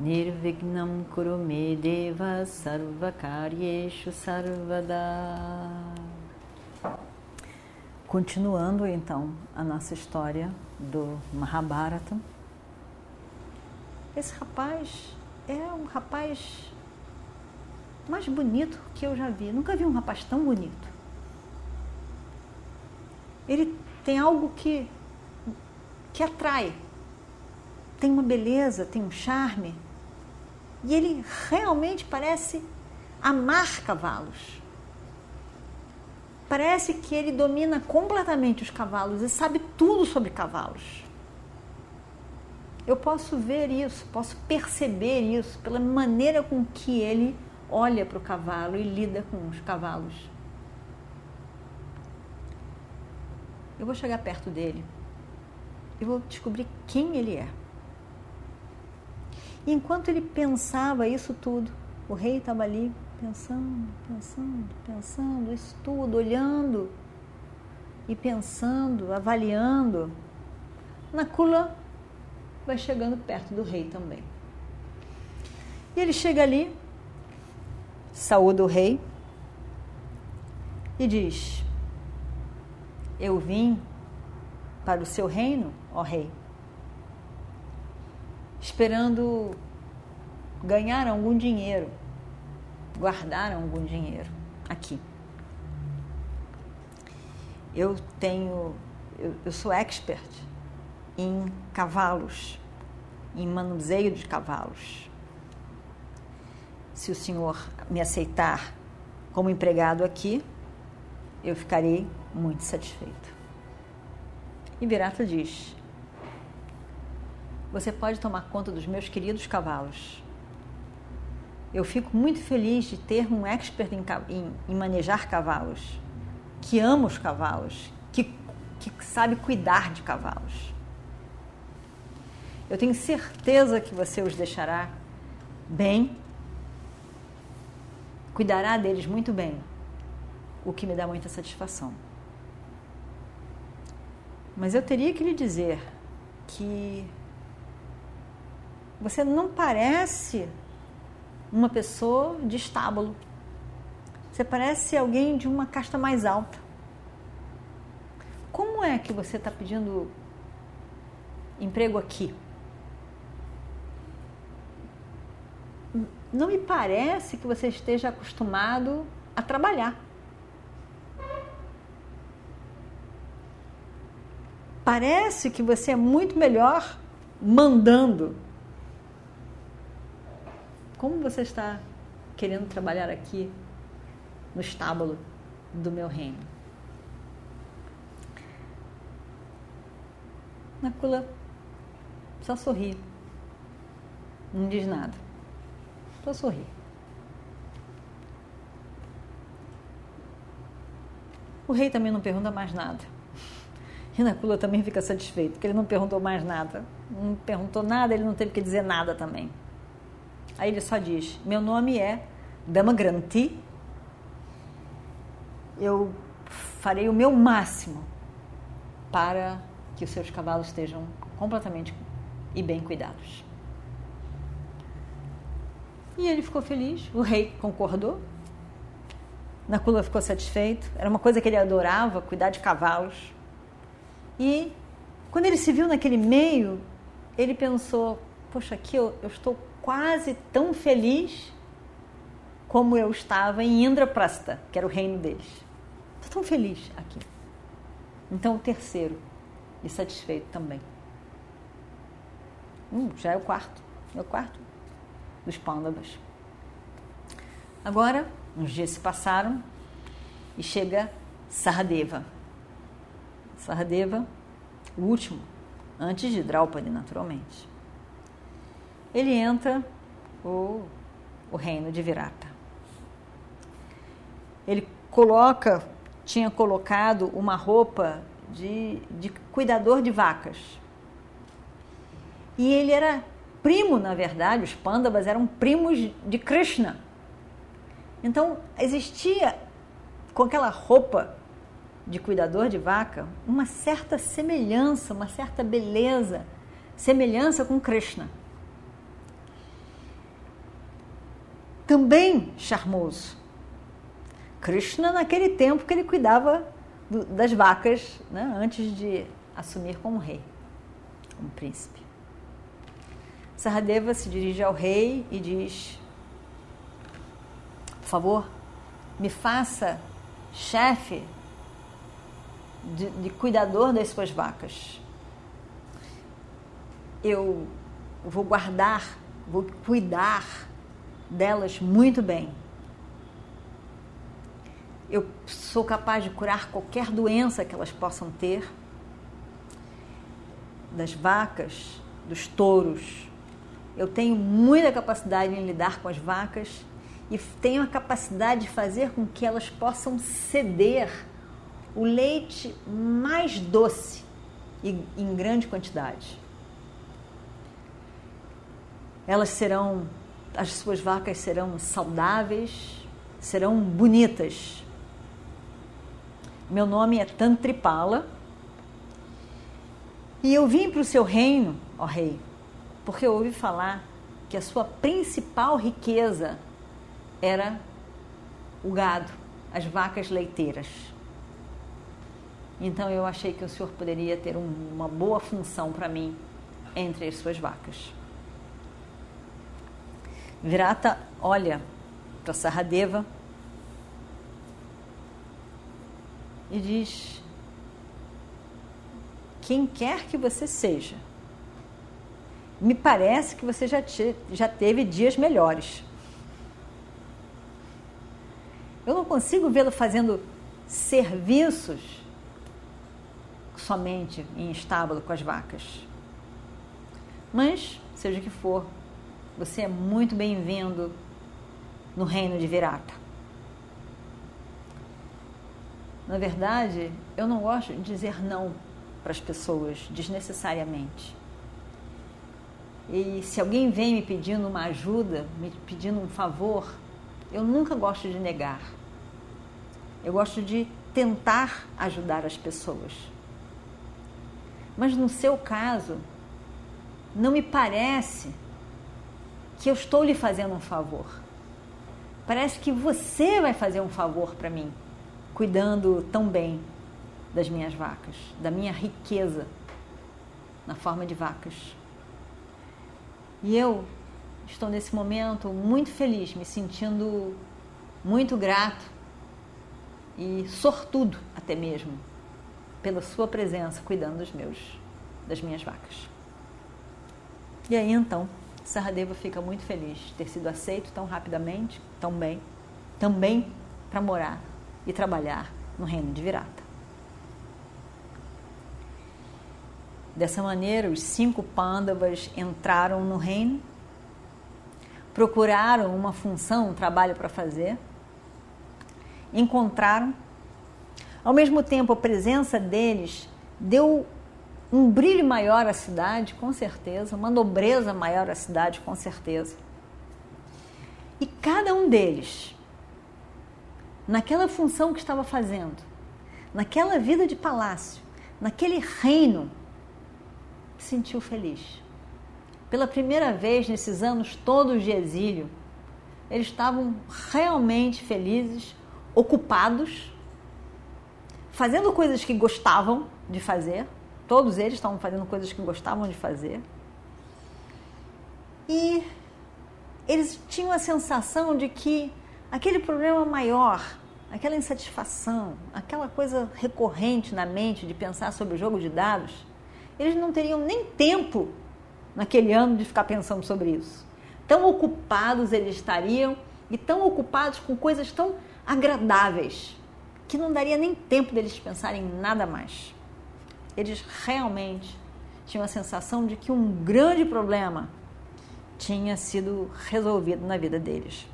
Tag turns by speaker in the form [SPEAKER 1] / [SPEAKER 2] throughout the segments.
[SPEAKER 1] Nirvignam Kurume Deva Sarvakaryeshu Sarvada Continuando então a nossa história do Mahabharata. Esse rapaz é um rapaz mais bonito que eu já vi. Nunca vi um rapaz tão bonito. Ele tem algo que, que atrai. Tem uma beleza, tem um charme. E ele realmente parece amar cavalos. Parece que ele domina completamente os cavalos e sabe tudo sobre cavalos. Eu posso ver isso, posso perceber isso pela maneira com que ele olha para o cavalo e lida com os cavalos. Eu vou chegar perto dele e vou descobrir quem ele é. E enquanto ele pensava isso tudo, o rei estava ali pensando, pensando, pensando, isso tudo, olhando e pensando, avaliando. Nakula vai chegando perto do rei também. E ele chega ali, saúda o rei e diz: Eu vim para o seu reino, ó rei, esperando ganhar algum dinheiro guardaram algum dinheiro aqui. Eu tenho, eu, eu sou expert em cavalos, em manuseio de cavalos. Se o senhor me aceitar como empregado aqui, eu ficarei muito satisfeito. E Virata diz: Você pode tomar conta dos meus queridos cavalos eu fico muito feliz de ter um expert em, em, em manejar cavalos, que ama os cavalos, que, que sabe cuidar de cavalos. Eu tenho certeza que você os deixará bem, cuidará deles muito bem, o que me dá muita satisfação. Mas eu teria que lhe dizer que você não parece uma pessoa de estábulo. Você parece alguém de uma casta mais alta. Como é que você está pedindo emprego aqui? Não me parece que você esteja acostumado a trabalhar. Parece que você é muito melhor mandando como você está querendo trabalhar aqui no estábulo do meu reino? Nakula só sorri, não diz nada, só sorri. O rei também não pergunta mais nada. E Nakula também fica satisfeito, porque ele não perguntou mais nada. Não perguntou nada, ele não teve que dizer nada também. Aí ele só diz: Meu nome é Damagranti. Eu farei o meu máximo para que os seus cavalos estejam completamente e bem cuidados. E ele ficou feliz, o rei concordou. Nakula ficou satisfeito, era uma coisa que ele adorava, cuidar de cavalos. E quando ele se viu naquele meio, ele pensou: Poxa, aqui eu, eu estou quase tão feliz como eu estava em Indraprasta, que era o reino deles. Estou tão feliz aqui. Então, o terceiro, e satisfeito também. Hum, já é o quarto. É o quarto dos pândabas. Agora, uns dias se passaram e chega Sahadeva. Sahadeva, o último, antes de Draupadi, naturalmente ele entra, o, o reino de Virata. Ele coloca, tinha colocado uma roupa de, de cuidador de vacas. E ele era primo, na verdade, os Pandavas eram primos de Krishna. Então existia com aquela roupa de cuidador de vaca uma certa semelhança, uma certa beleza, semelhança com Krishna. Também charmoso. Krishna naquele tempo que ele cuidava do, das vacas, né, antes de assumir como rei, como príncipe. Saradeva se dirige ao rei e diz: Por favor, me faça chefe de, de cuidador das suas vacas. Eu vou guardar, vou cuidar delas muito bem. Eu sou capaz de curar qualquer doença que elas possam ter, das vacas, dos touros. Eu tenho muita capacidade em lidar com as vacas e tenho a capacidade de fazer com que elas possam ceder o leite mais doce e em grande quantidade. Elas serão, as suas vacas serão saudáveis, serão bonitas. Meu nome é Tantripala e eu vim para o seu reino, ó rei, porque eu ouvi falar que a sua principal riqueza era o gado, as vacas leiteiras. Então eu achei que o senhor poderia ter um, uma boa função para mim entre as suas vacas. Virata olha para Saradeva e diz: Quem quer que você seja, me parece que você já, te, já teve dias melhores. Eu não consigo vê-lo fazendo serviços somente em estábulo com as vacas. Mas, seja o que for, você é muito bem-vindo no reino de Virata. Na verdade, eu não gosto de dizer não para as pessoas desnecessariamente. E se alguém vem me pedindo uma ajuda, me pedindo um favor, eu nunca gosto de negar. Eu gosto de tentar ajudar as pessoas. Mas no seu caso, não me parece que eu estou lhe fazendo um favor. Parece que você vai fazer um favor para mim, cuidando tão bem das minhas vacas, da minha riqueza na forma de vacas. E eu estou nesse momento muito feliz, me sentindo muito grato e sortudo até mesmo pela sua presença cuidando dos meus das minhas vacas. E aí então, Saradeva fica muito feliz de ter sido aceito tão rapidamente, tão bem, também para morar e trabalhar no reino de Virata. Dessa maneira, os cinco pândavas entraram no reino, procuraram uma função, um trabalho para fazer, encontraram ao mesmo tempo, a presença deles deu um brilho maior à cidade, com certeza, uma nobreza maior à cidade, com certeza. E cada um deles, naquela função que estava fazendo, naquela vida de palácio, naquele reino, se sentiu feliz. Pela primeira vez nesses anos todos de exílio, eles estavam realmente felizes, ocupados fazendo coisas que gostavam de fazer. Todos eles estavam fazendo coisas que gostavam de fazer. E eles tinham a sensação de que aquele problema maior, aquela insatisfação, aquela coisa recorrente na mente de pensar sobre o jogo de dados, eles não teriam nem tempo naquele ano de ficar pensando sobre isso. Tão ocupados eles estariam e tão ocupados com coisas tão agradáveis que não daria nem tempo deles pensarem em nada mais. Eles realmente tinham a sensação de que um grande problema tinha sido resolvido na vida deles.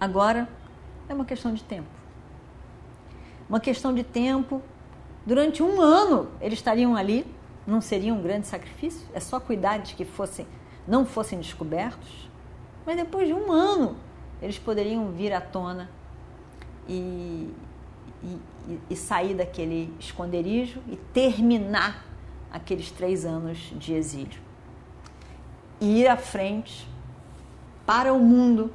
[SPEAKER 1] Agora é uma questão de tempo. Uma questão de tempo. Durante um ano eles estariam ali, não seria um grande sacrifício? É só cuidar de que fossem, não fossem descobertos. Mas depois de um ano eles poderiam vir à tona e, e, sair daquele esconderijo e terminar aqueles três anos de exílio. E ir à frente para o mundo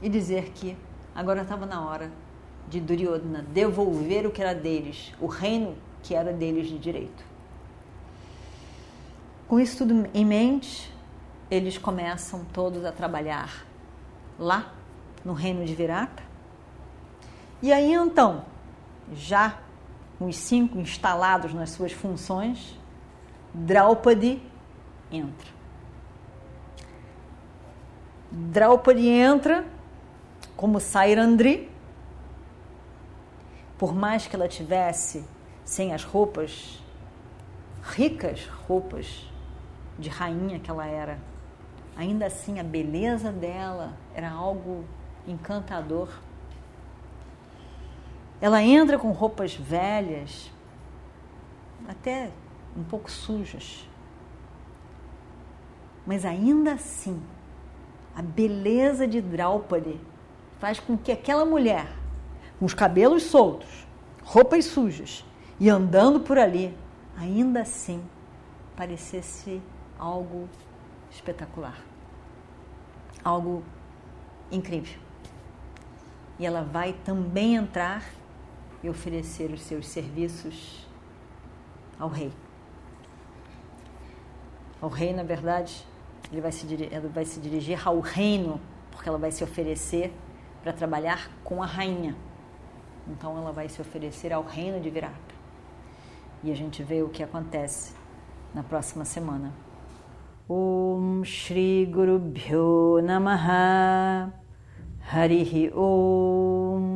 [SPEAKER 1] e dizer que agora estava na hora de Duryodhana devolver o que era deles, o reino que era deles de direito. Com isso tudo em mente, eles começam todos a trabalhar lá no reino de Virata. E aí então, já os cinco instalados nas suas funções, Draupadi entra. Draupadi entra como Sairandri, por mais que ela tivesse sem as roupas, ricas roupas de rainha que ela era, ainda assim a beleza dela era algo encantador. Ela entra com roupas velhas, até um pouco sujas, mas ainda assim a beleza de Draupadi faz com que aquela mulher, com os cabelos soltos, roupas sujas e andando por ali, ainda assim parecesse algo espetacular, algo incrível. E ela vai também entrar e oferecer os seus serviços ao rei. Ao rei, na verdade, ele vai se, ela vai se dirigir ao reino, porque ela vai se oferecer para trabalhar com a rainha. Então ela vai se oferecer ao reino de Virata. E a gente vê o que acontece na próxima semana. Om Shri Guru Bhyo Namaha Harihi Om